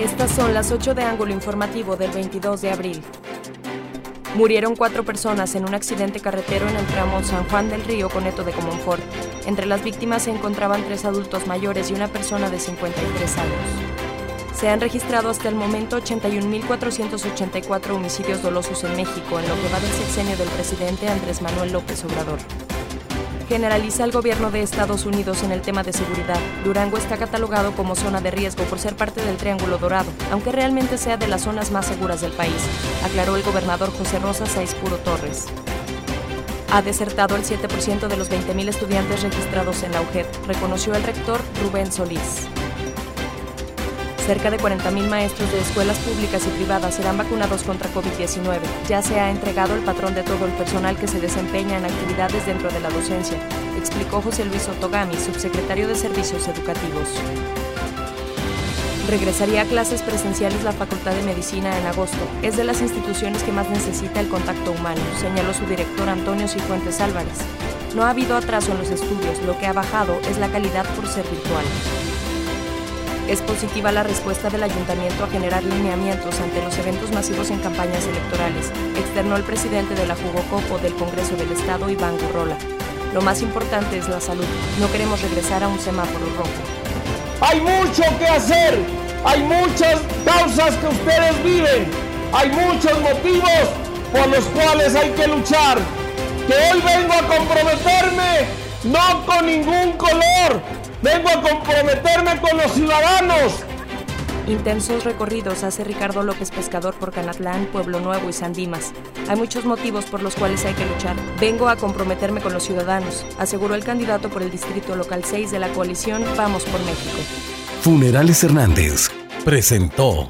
Estas son las 8 de ángulo informativo del 22 de abril. Murieron cuatro personas en un accidente carretero en el tramo San Juan del Río con Eto de Comonfort. Entre las víctimas se encontraban tres adultos mayores y una persona de 53 años. Se han registrado hasta el momento 81.484 homicidios dolosos en México en lo que va del sexenio del presidente Andrés Manuel López Obrador generaliza el gobierno de Estados Unidos en el tema de seguridad. Durango está catalogado como zona de riesgo por ser parte del Triángulo Dorado, aunque realmente sea de las zonas más seguras del país, aclaró el gobernador José Rosa Puro Torres. Ha desertado el 7% de los 20.000 estudiantes registrados en la UGED, reconoció el rector Rubén Solís. Cerca de 40.000 maestros de escuelas públicas y privadas serán vacunados contra COVID-19. Ya se ha entregado el patrón de todo el personal que se desempeña en actividades dentro de la docencia, explicó José Luis Otogami, subsecretario de Servicios Educativos. Regresaría a clases presenciales la Facultad de Medicina en agosto. Es de las instituciones que más necesita el contacto humano, señaló su director Antonio Cifuentes Álvarez. No ha habido atraso en los estudios, lo que ha bajado es la calidad por ser virtual. Es positiva la respuesta del ayuntamiento a generar lineamientos ante los eventos masivos en campañas electorales, externó el presidente de la Jugocopo del Congreso del Estado, Iván Gurrola. Lo más importante es la salud. No queremos regresar a un semáforo rojo. Hay mucho que hacer. Hay muchas causas que ustedes viven. Hay muchos motivos por los cuales hay que luchar. Que hoy vengo a comprometerme no con ningún color, Vengo a comprometerme con los ciudadanos. Intensos recorridos hace Ricardo López Pescador por Canatlán, Pueblo Nuevo y San Dimas. Hay muchos motivos por los cuales hay que luchar. Vengo a comprometerme con los ciudadanos, aseguró el candidato por el Distrito Local 6 de la coalición Vamos por México. Funerales Hernández presentó